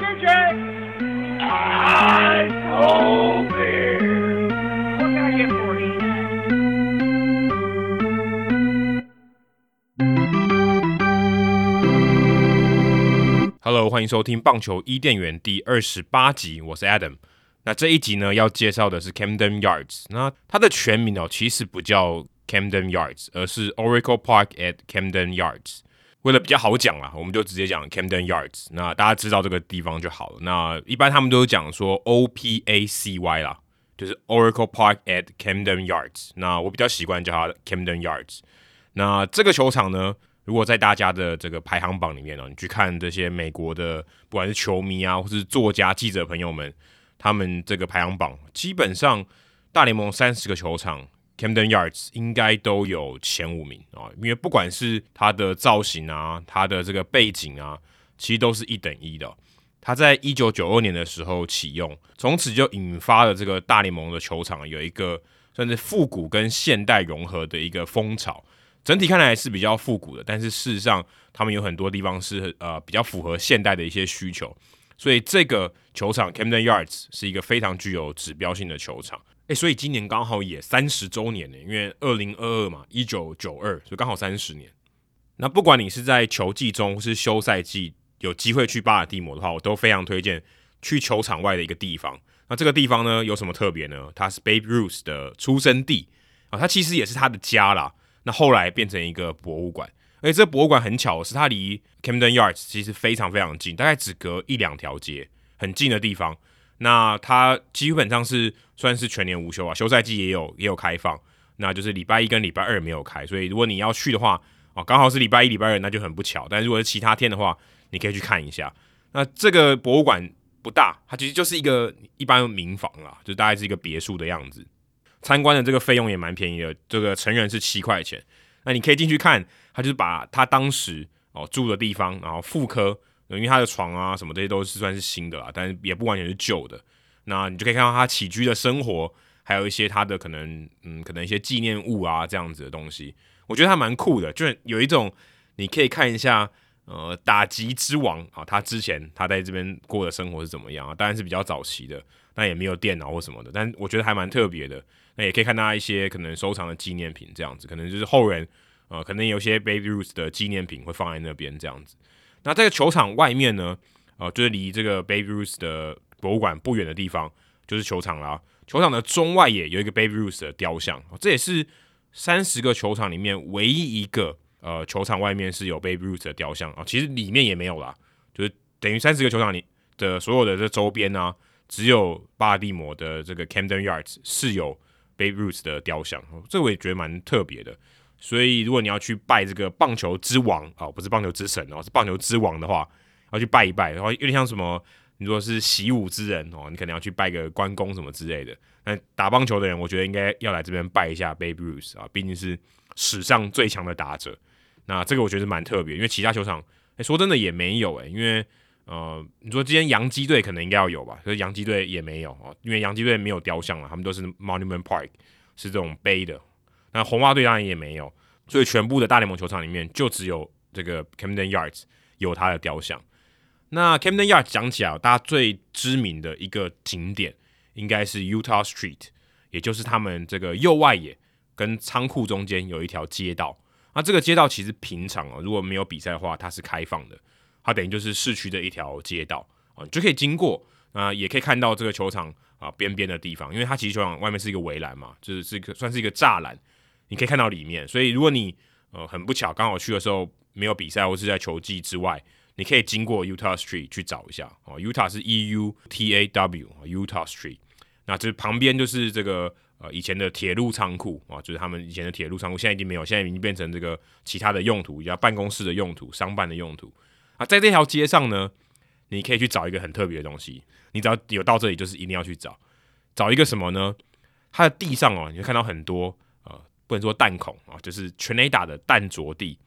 DJ. I told beer. What can I get for you? Hello，欢迎收听棒球伊甸园第二十八集，我是 Adam。那这一集呢，要介绍的是 Camden Yards。那它的全名哦，其实不叫 Camden Yards，而是 Oracle Park at Camden Yards。 为了比较好讲啦，我们就直接讲 Camden Yards。那大家知道这个地方就好了。那一般他们都讲说 O P A C Y 啦，就是 Oracle Park at Camden Yards。那我比较习惯叫它 Camden Yards。那这个球场呢，如果在大家的这个排行榜里面呢，你去看这些美国的不管是球迷啊，或是作家、记者朋友们，他们这个排行榜，基本上大联盟三十个球场，Camden Yards 应该都有前五名啊。因为不管是它的造型啊，它的这个背景啊，其实都是一等一的。它在一九九二年的时候启用，从此就引发了这个大联盟的球场有一个算是复古跟现代融合的一个风潮。整体看来是比较复古的，但是事实上，他们有很多地方是呃比较符合现代的一些需求，所以这个球场 Camden Yards 是一个非常具有指标性的球场。所以今年刚好也三十周年呢，因为二零二二嘛，一九九二，就刚好三十年。那不管你是在球季中或是休赛季有机会去巴尔的摩的话，我都非常推荐去球场外的一个地方。那这个地方呢有什么特别呢？它是 Babe Ruth 的出生地啊，它其实也是他的家啦。那后来变成一个博物馆，而且这博物馆很巧的是，它离 Camden Yards 其实非常非常近，大概只隔一两条街，很近的地方。那它基本上是算是全年无休啊，休赛季也有也有开放，那就是礼拜一跟礼拜二没有开。所以如果你要去的话，哦，刚好是礼拜一、礼拜二，那就很不巧。但如果是其他天的话，你可以去看一下。那这个博物馆不大，它其实就是一个一般民房啦，就大概是一个别墅的样子。参观的这个费用也蛮便宜的，这个成人是七块钱。那你可以进去看，他就是把他当时哦住的地方，然后复刻，因为他的床啊什么这些都是算是新的啦，但是也不完全是旧的。那你就可以看到他起居的生活，还有一些他的可能嗯可能一些纪念物啊这样子的东西，我觉得他蛮酷的，就有一种你可以看一下呃打击之王啊，他之前他在这边过的生活是怎么样啊？当然是比较早期的，那也没有电脑或什么的，但我觉得还蛮特别的。那也可以看到一些可能收藏的纪念品，这样子，可能就是后人，呃，可能有些 Babe Ruth 的纪念品会放在那边这样子。那这个球场外面呢，呃，就是离这个 Babe Ruth 的博物馆不远的地方，就是球场啦。球场的中外野有一个 Babe Ruth 的雕像，这也是三十个球场里面唯一一个，呃，球场外面是有 Babe Ruth 的雕像啊。其实里面也没有啦，就是等于三十个球场里的所有的这周边呢，只有巴尔的摩的这个 Camden Yards 是有。Babe Ruth 的雕像，这我也觉得蛮特别的。所以，如果你要去拜这个棒球之王哦，不是棒球之神哦，是棒球之王的话，要去拜一拜，然后有点像什么，你说是习武之人哦，你可能要去拜个关公什么之类的。那打棒球的人，我觉得应该要来这边拜一下 Babe Ruth 啊，毕竟是史上最强的打者。那这个我觉得蛮特别，因为其他球场，哎，说真的也没有哎，因为。呃，你说今天洋基队可能应该要有吧？可是洋基队也没有哦，因为洋基队没有雕像了，他们都是 Monument Park，是这种碑的。那红袜队当然也没有，所以全部的大联盟球场里面就只有这个 Camden Yards 有他的雕像。那 Camden Yards 讲起来，大家最知名的一个景点应该是 Utah Street，也就是他们这个右外野跟仓库中间有一条街道。那这个街道其实平常哦，如果没有比赛的话，它是开放的。它等于就是市区的一条街道啊，你就可以经过啊、也可以看到这个球场啊边边的地方，因为它其实球场外面是一个围栏嘛，就是是一个算是一个栅栏，你可以看到里面。所以如果你呃很不巧刚好去的时候没有比赛或是在球季之外，你可以经过 Utah Street 去找一下哦。Utah 是 E U T A W，Utah Street。那这旁边就是这个呃以前的铁路仓库啊，就是他们以前的铁路仓库，现在已经没有，现在已经变成这个其他的用途，叫办公室的用途、商办的用途。啊，在这条街上呢，你可以去找一个很特别的东西。你只要有到这里，就是一定要去找，找一个什么呢？它的地上哦，你会看到很多，不能说弹孔啊，就是全垒打的弹着地。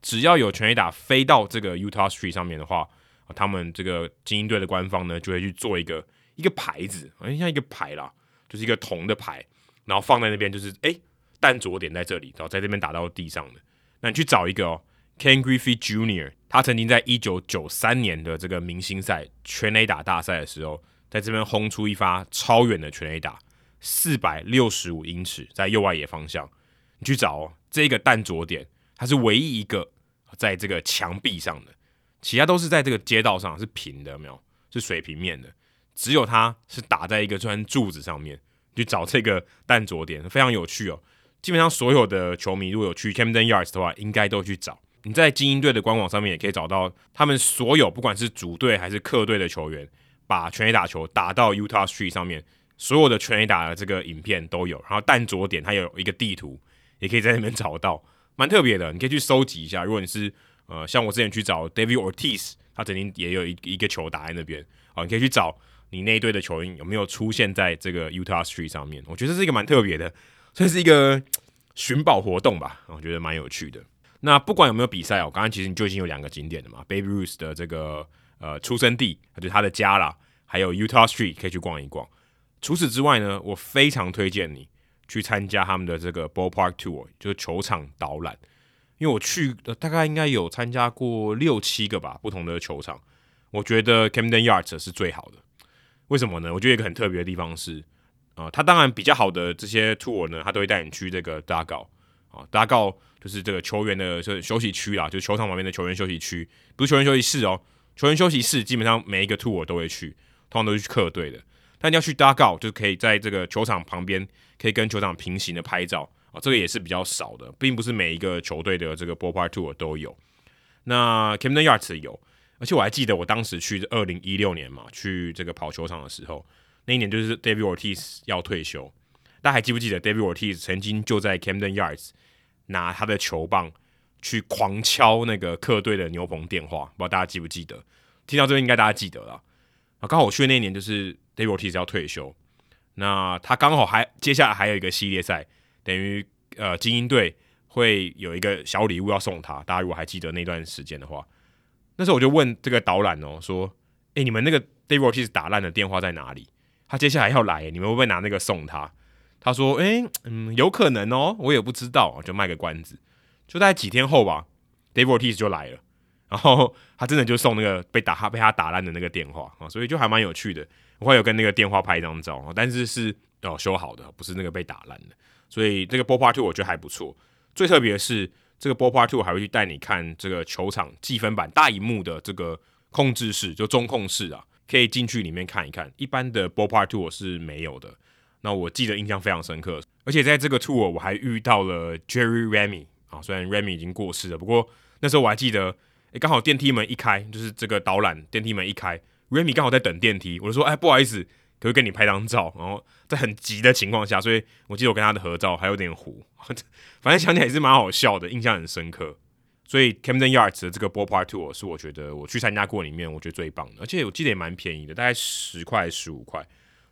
只要有全垒打飞到这个 Utah Street 上面的话，啊，他们这个精英队的官方呢，就会去做一个一个牌子，好像像一个牌啦，就是一个铜的牌，然后放在那边，就是诶，弹着点在这里，然后在这边打到地上的。那你去找一个哦。Ken Griffey Jr.，他曾经在一九九三年的这个明星赛全垒打大赛的时候，在这边轰出一发超远的全垒打，四百六十五英尺，在右外野方向。你去找哦，这个弹着点，它是唯一一个在这个墙壁上的，其他都是在这个街道上是平的，有没有？是水平面的，只有它是打在一个砖柱子上面。去找这个弹着点，非常有趣哦。基本上所有的球迷如果有去 Camden Yards 的话，应该都去找。你在精英队的官网上面也可以找到他们所有不管是主队还是客队的球员，把全垒打球打到 Utah Street 上面，所有的全垒打的这个影片都有。然后弹着点它有一个地图，也可以在那边找到，蛮特别的。你可以去收集一下。如果你是呃像我之前去找 David Ortiz，他曾经也有一一个球打在那边，好，你可以去找你那一队的球员有没有出现在这个 Utah Street 上面。我觉得这是一个蛮特别的。算是一个寻宝活动吧，我觉得蛮有趣的。那不管有没有比赛哦，刚刚其实你就已经有两个景点了嘛，Baby Ruth 的这个呃出生地，就是他的家啦，还有 Utah Street 可以去逛一逛。除此之外呢，我非常推荐你去参加他们的这个 Ballpark Tour，就是球场导览。因为我去大概应该有参加过六七个吧，不同的球场，我觉得 Camden Yards 是最好的。为什么呢？我觉得一个很特别的地方是。啊，他当然比较好的这些 tour 呢，他都会带你去这个 d u g o 啊 d u g o 就是这个球员的休息区啦，就是球场旁边的球员休息区，不是球员休息室哦，球员休息室基本上每一个 tour 都会去，通常都是去客队的，但你要去搭告就可以在这个球场旁边可以跟球场平行的拍照啊，这个也是比较少的，并不是每一个球队的这个 ballpark tour 都有。那 Camden Yards 有，而且我还记得我当时去二零一六年嘛，去这个跑球场的时候。那一年就是 David Ortiz 要退休，大家还记不记得 David Ortiz 曾经就在 Camden Yards 拿他的球棒去狂敲那个客队的牛棚电话？不知道大家记不记得？听到这边应该大家记得了。啊，刚好我去的那一年就是 David Ortiz 要退休，那他刚好还接下来还有一个系列赛，等于呃精英队会有一个小礼物要送他。大家如果还记得那段时间的话，那时候我就问这个导览哦，说：“诶，你们那个 David Ortiz 打烂的电话在哪里？”他接下来要来，你们会不会拿那个送他？他说：“诶、嗯，有可能哦，我也不知道，就卖个关子。”就在几天后吧，David Ortiz 就来了，然后他真的就送那个被打他被他打烂的那个电话啊，所以就还蛮有趣的。我会有跟那个电话拍一张照，但是是哦修好的，不是那个被打烂的。所以这个 Ballpark Two 我觉得还不错。最特别的是，这个 Ballpark Two 还会去带你看这个球场计分板大荧幕的这个控制室，就中控室啊。可以进去里面看一看，一般的 Ballpark Two 我是没有的。那我记得印象非常深刻，而且在这个 tour 我还遇到了 Jerry Remy 啊，虽然 Remy 已经过世了，不过那时候我还记得，诶，刚好电梯门一开，就是这个导览电梯门一开，Remy 刚好在等电梯，我就说，哎，不好意思，可不可以跟你拍张照？然后在很急的情况下，所以我记得我跟他的合照还有点糊，反正想起来也是蛮好笑的，印象很深刻。所以 Camden Yards 的这个 Ballpark Tour 是我觉得我去参加过里面我觉得最棒的，而且我记得也蛮便宜的，大概十块十五块，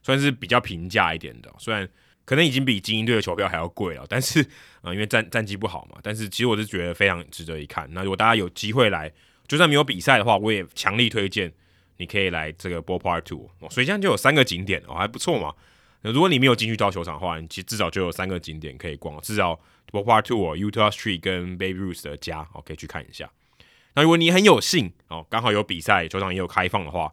算是比较平价一点的。虽然可能已经比精英队的球票还要贵了，但是啊、因为战战绩不好嘛，但是其实我是觉得非常值得一看。那如果大家有机会来，就算没有比赛的话，我也强力推荐你可以来这个 Ballpark t o。哦，所以这样就有三个景点哦，还不错嘛。那如果你没有进去到球场的话，你其实至少就有三个景点可以逛，至少。Ballpark Tour Utah Street 跟 Baby Ruth 的家，哦，可以去看一下。那如果你很有幸哦，刚好有比赛，球场也有开放的话，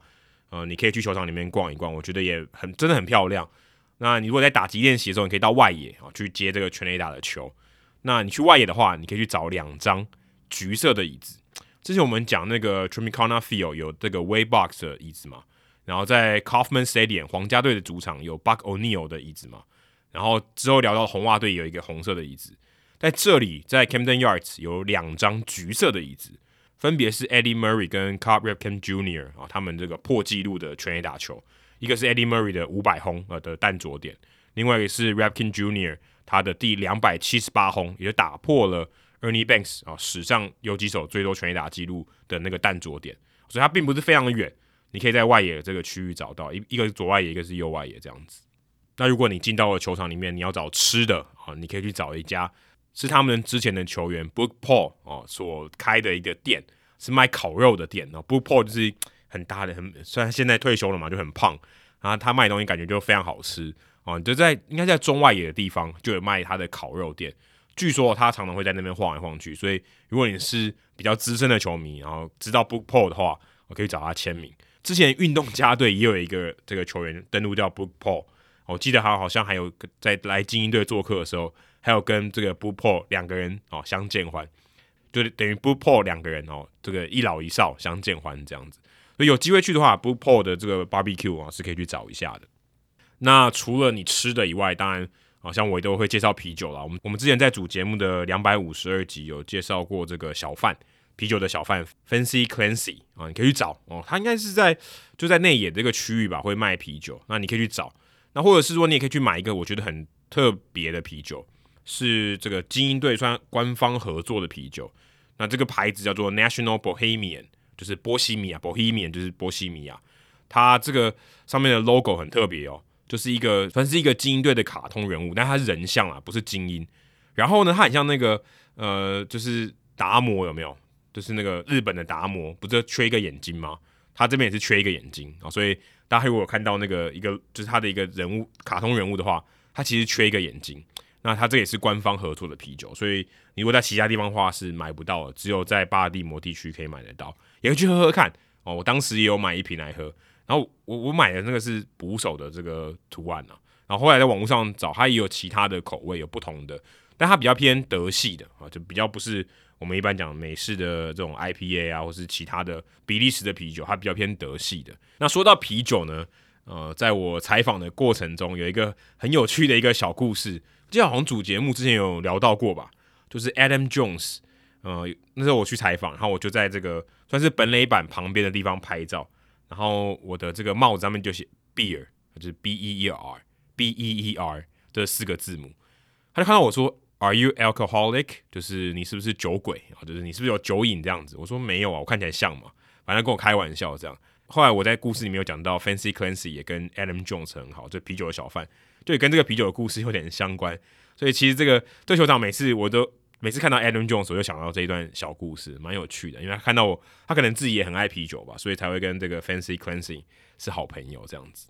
呃，你可以去球场里面逛一逛，我觉得也很真的很漂亮。那你如果在打击练习的时候，你可以到外野哦去接这个全垒打的球。那你去外野的话，你可以去找两张橘色的椅子。之前我们讲那个 Tropicana Field 有这个 Waybox 的椅子嘛，然后在 Kauffman Stadium 皇家队的主场有 Buck O'Neill 的椅子嘛，然后之后聊到红袜队有一个红色的椅子。在这里，在 Camden Yards 有两张橘色的椅子，分别是 Eddie Murray 跟 Carl Ripken Jr. 啊，他们这个破纪录的全垒打球，一个是 Eddie Murray 的五百轰呃的弹着点，另外一个是 Ripken Jr. 他的第两百七十八轰，也打破了 Ernie Banks 啊史上游击手最多全垒打纪录的那个弹着点，所以它并不是非常的远，你可以在外野这个区域找到，一一个是左外野，一个是右外野这样子。那如果你进到了球场里面，你要找吃的啊，你可以去找一家。是他们之前的球员 Book Paul 哦所开的一个店，是卖烤肉的店哦。Book Paul 就是很大的，很虽然现在退休了嘛，就很胖，然后他卖东西感觉就非常好吃哦。就在应该在中外野的地方就有卖他的烤肉店，据说他常常会在那边晃来晃去，所以如果你是比较资深的球迷，然后知道 Boog Paul 的话，我可以找他签名。之前运动家队也有一个这个球员登录叫 Boog Paul，我记得他好像还有在来精英队做客的时候，还有跟这个 Boog Paul 两个人哦相见欢，就等于 Boog Paul 两个人哦，这个一老一少相见欢这样子。所以有机会去的话，Boog Paul 的这个 Barbecue 啊是可以去找一下的。那除了你吃的以外，当然。好像我都会介绍啤酒啦。我们我们之前在主节目的两百五十二集有介绍过这个小贩啤酒的小贩 Fancy Clancy 啊，你可以去找哦。他应该是在就在内野这个区域吧，会卖啤酒。那你可以去找。那或者是说，你也可以去买一个我觉得很特别的啤酒，是这个精英队算官方合作的啤酒。那这个牌子叫做 National Bohemian，就是波西米亚，Bohemian 就是波西米亚。它这个上面的 logo 很特别哦。就是一个算是一个精英队的卡通人物，但他是人像啊，不是精英。然后呢，他很像那个呃，就是达摩有没有？就是那个日本的达摩，不是缺一个眼睛吗？他这边也是缺一个眼睛啊，所以大家如果看到那个一个就是他的一个人物卡通人物的话，他其实缺一个眼睛。那他这也是官方合作的啤酒，所以你如果在其他地方的话是买不到的，只有在巴尔的摩地区可以买得到，也可以去喝喝看哦。我当时也有买一瓶来喝。然后我我买的那个是捕手的这个图案啊，然后后来在网络上找，它也有其他的口味，有不同的，但它比较偏德系的啊，就比较不是我们一般讲美式的这种 IPA 啊，或是其他的比利时的啤酒，它比较偏德系的。那说到啤酒呢，呃，在我采访的过程中，有一个很有趣的一个小故事，记得好像主节目之前有聊到过吧，就是 Adam Jones，呃，那时候我去采访，然后我就在这个算是本垒板旁边的地方拍照。然后我的这个帽子上面就写 beer，就是 B E E R B E E R 这四个字母。他就看到我说 Are you alcoholic？就是你是不是酒鬼啊？就是你是不是有酒瘾这样子？我说没有啊，我看起来像嘛。反正跟我开玩笑这样。后来我在故事里面有讲到 Fancy Clancy 也跟 Adam Jones 很好，就啤酒的小贩，就跟这个啤酒的故事有点相关。所以其实这个对球长每次我都。每次看到 Adam Jones，我就想到这一段小故事，蛮有趣的。因为他看到我，他可能自己也很爱啤酒吧，所以才会跟这个 Fancy Clancy 是好朋友这样子。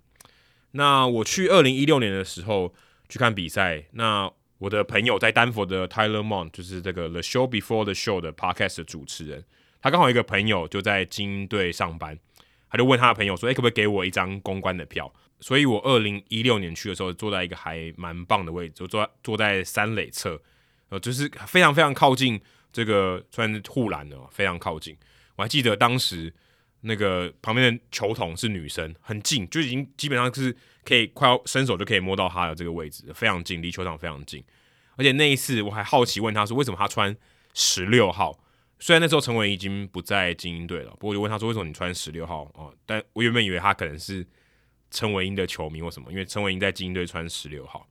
那我去二零一六年的时候去看比赛，那我的朋友在丹佛的 Tyler Mon，就是这个 The Show Before the Show 的 Podcast 的主持人，他刚好一个朋友就在精英队上班，他就问他的朋友说：“诶、可不可以给我一张公关的票？”所以我二零一六年去的时候，坐在一个还蛮棒的位置，就坐坐在三垒侧。呃，就是非常非常靠近这个，穿护栏的，非常靠近。我还记得当时那个旁边的球童是女生，很近，就已经基本上是可以快要伸手就可以摸到她的这个位置，非常近，离球场非常近。而且那一次我还好奇问他说，为什么他穿十六号？虽然那时候陈伟已经不在精英队了，不过就问他说，为什么你穿十六号？哦，但我原本以为他可能是陈伟英的球迷或什么，因为陈伟英在精英队穿十六号。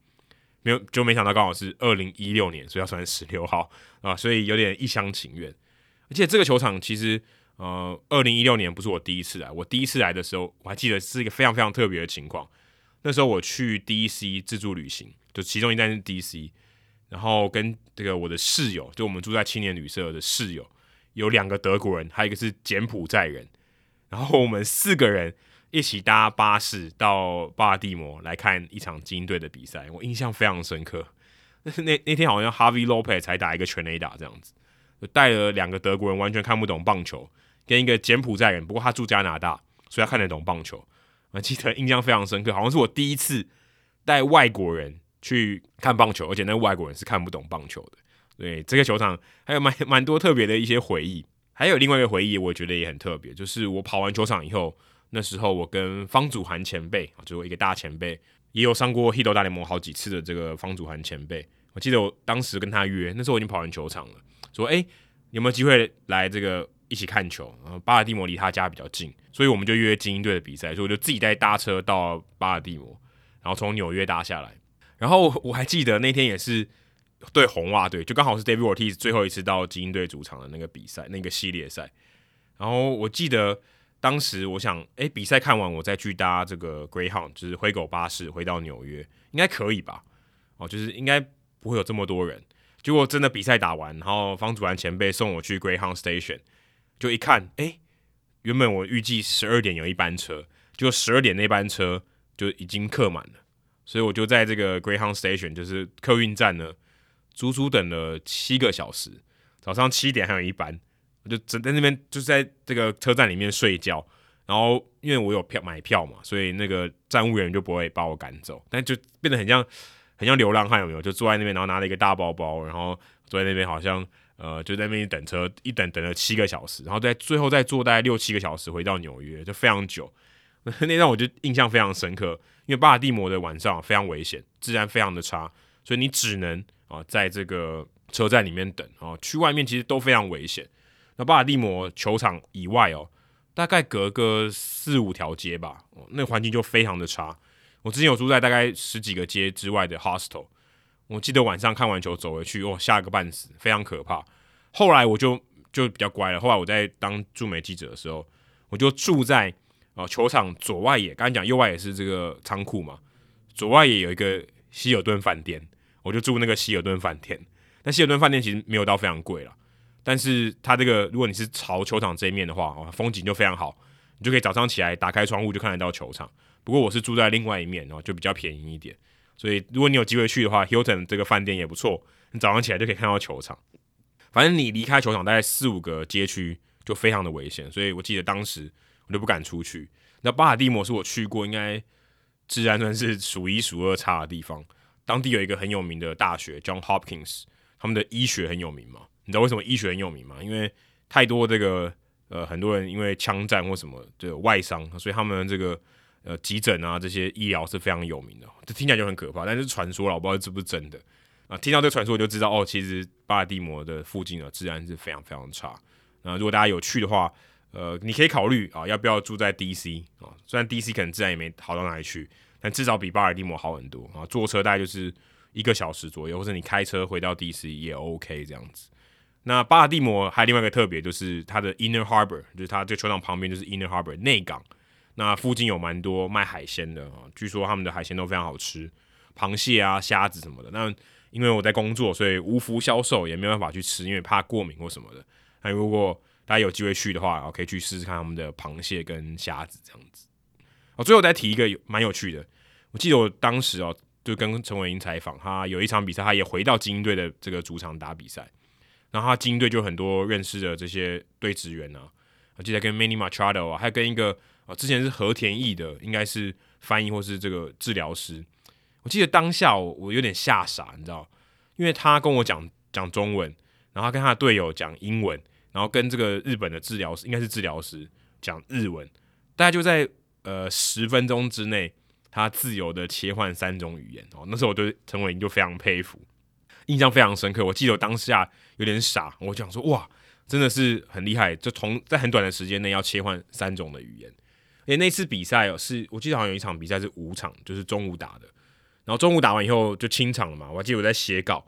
没有，就没想到刚好是二零一六年，所以要算十六号啊，所以有点一厢情愿。而且这个球场其实，呃，二零一六年不是我第一次来，我第一次来的时候，我还记得是一个非常非常特别的情况。那时候我去 DC 自助旅行，就其中一站是 DC，然后跟这个我的室友，就我们住在青年旅社的室友，有两个德国人，还有一个是柬埔寨人，然后我们四个人。一起搭巴士到巴尔的摩来看一场精英队的比赛，我印象非常深刻。那那天好像 Harvey Lopez 才打一个全垒打这样子，带了两个德国人完全看不懂棒球，跟一个柬埔寨人，不过他住加拿大，所以他看得懂棒球。我记得印象非常深刻，好像是我第一次带外国人去看棒球，而且那外国人是看不懂棒球的。对，这个球场还有蛮蛮多特别的一些回忆，还有另外一个回忆，我觉得也很特别，就是我跑完球场以后。那时候我跟方祖涵前辈啊，就是一个大前辈，也有上过 h i t 大联盟好几次的这个方祖涵前辈。我记得我当时跟他约，那时候我已经跑完球场了，说：“哎，有没有机会来这个一起看球？”然后巴尔的摩离他家比较近，所以我们就约精英队的比赛，所以我就自己带搭车到巴尔的摩，然后从纽约搭下来。然后我还记得那天也是对红袜队，就刚好是 David Ortiz 最后一次到精英队主场的那个比赛，那个系列赛。然后我记得。当时我想，哎，比赛看完我再去搭这个 Greyhound，就是灰狗巴士回到纽约，应该可以吧？哦，就是应该不会有这么多人。结果真的比赛打完，然后方祖蓝前辈送我去 Greyhound Station，就一看，哎，原本我预计十二点有一班车，就十二点那班车就已经客满了，所以我就在这个 Greyhound Station，就是客运站呢，足足等了七个小时，早上七点还有一班，我就只在那边就是在这个车站里面睡觉。然后因为我有票买票嘛，所以那个站务员就不会把我赶走，但就变得很像很像流浪汉，有没有？就坐在那边，然后拿了一个大包包，然后坐在那边，好像呃就在那边等车，一等等了七个小时，然后在最后再坐大概六七个小时回到纽约，就非常久。那让我就印象非常深刻，因为巴尔的摩的晚上非常危险，治安非常的差，所以你只能啊、在这个车站里面等啊，去外面其实都非常危险。那巴尔的摩球场以外哦。大概隔个四五条街吧，那环境就非常的差。我之前有住在大概十几个街之外的 hostel，我记得晚上看完球走回去，哦，吓个半死，非常可怕。后来我就就比较乖了。后来我在当驻美记者的时候，我就住在啊球场左外野，刚才讲右外野是这个仓库嘛，左外野有一个希尔顿饭店，我就住那个希尔顿饭店。那希尔顿饭店其实没有到非常贵了。但是它这个，如果你是朝球场这一面的话，哦，风景就非常好，你就可以早上起来打开窗户就看得到球场。不过我是住在另外一面，哦，就比较便宜一点。所以如果你有机会去的话，Hilton 这个饭店也不错，你早上起来就可以看到球场。反正你离开球场大概四五个街区就非常的危险，所以我记得当时我就不敢出去。那巴尔的摩是我去过应该治安算是数一数二差的地方。当地有一个很有名的大学，John Hopkins，他们的医学很有名嘛。你知道为什么医学很有名吗？因为太多这个呃很多人因为枪战或什么这个外伤，所以他们这个呃急诊啊这些医疗是非常有名的。这听起来就很可怕，但是传说了，我不知道是不是真的啊。听到这个传说，我就知道哦，其实巴尔的摩的附近的治安是非常非常差。那如果大家有去的话，呃，你可以考虑啊，要不要住在 DC 啊？虽然 DC 可能治安也没好到哪里去，但至少比巴尔的摩好很多啊。坐车大概就是一个小时左右，或者你开车回到 DC 也 OK 这样子。那巴尔的摩还有另外一个特别，就是它的 Inner Harbor，就是它这个球场旁边就是 Inner Harbor 内港。那附近有蛮多卖海鲜的啊，据说他们的海鲜都非常好吃，螃蟹啊、虾子什么的。那因为我在工作，所以无福消受，也没办法去吃，因为怕过敏或什么的。那如果大家有机会去的话，可以去试试看他们的螃蟹跟虾子这样子。哦，最后再提一个蛮有趣的，我记得我当时哦，就跟陈伟英采访，他有一场比赛，他也回到精英队的这个主场打比赛。然后他精英队就很多认识的这些队职员啊，我记得跟 Manny Machado 啊，还跟一个啊之前是和田义的，应该是翻译或是这个治疗师。我记得当下我，有点吓傻，你知道，因为他跟我讲讲中文，然后他跟他的队友讲英文，然后跟这个日本的治疗师应该是治疗师讲日文，大概就在呃十分钟之内，他自由的切换三种语言哦。那时候我对陈伟霆就非常佩服。印象非常深刻，我记得我当下有点傻，我讲说哇，真的是很厉害，就从在很短的时间内要切换三种的语言。诶，那次比赛哦，是我记得好像有一场比赛是五场，就是中午打的，然后中午打完以后就清场了嘛。我还记得我在写稿，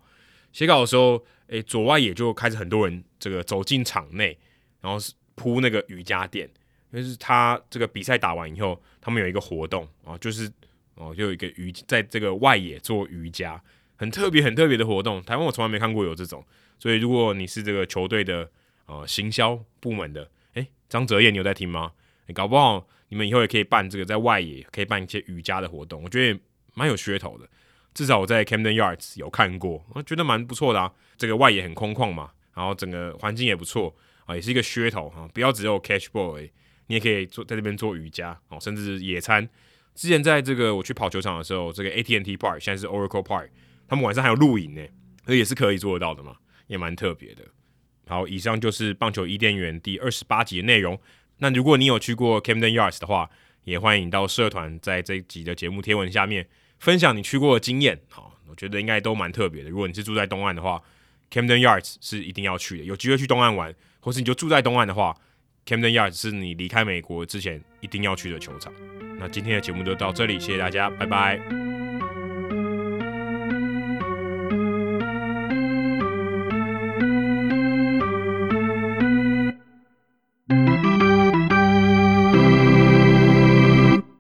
写稿的时候，诶，左外野就开始很多人这个走进场内，然后是铺那个瑜伽垫，就是他这个比赛打完以后，他们有一个活动啊，就是哦，就有一个瑜在这个外野做瑜伽。很特别、很特别的活动，台湾我从来没看过有这种，所以如果你是这个球队的呃行销部门的，诶，张哲烨，你有在听吗？你搞不好你们以后也可以办这个在外野可以办一些瑜伽的活动，我觉得蛮有噱头的。至少我在 Camden Yards 有看过，我觉得蛮不错的啊。这个外野很空旷嘛，然后整个环境也不错啊，也是一个噱头啊。不要只有 catch ball，你也可以做在这边做瑜伽哦，甚至野餐。之前在这个我去跑球场的时候，这个 AT&T Park 现在是 Oracle Park。他们晚上还有露营呢，这也是可以做得到的嘛，也蛮特别的。好，以上就是棒球伊甸园第二十八集的内容。那如果你有去过 Camden Yards 的话，也欢迎到社团在这一集的节目贴文下面分享你去过的经验。好，我觉得应该都蛮特别的。如果你是住在东岸的话，Camden Yards 是一定要去的。有机会去东岸玩，或是你就住在东岸的话，Camden Yards 是你离开美国之前一定要去的球场。那今天的节目就到这里，谢谢大家，拜拜。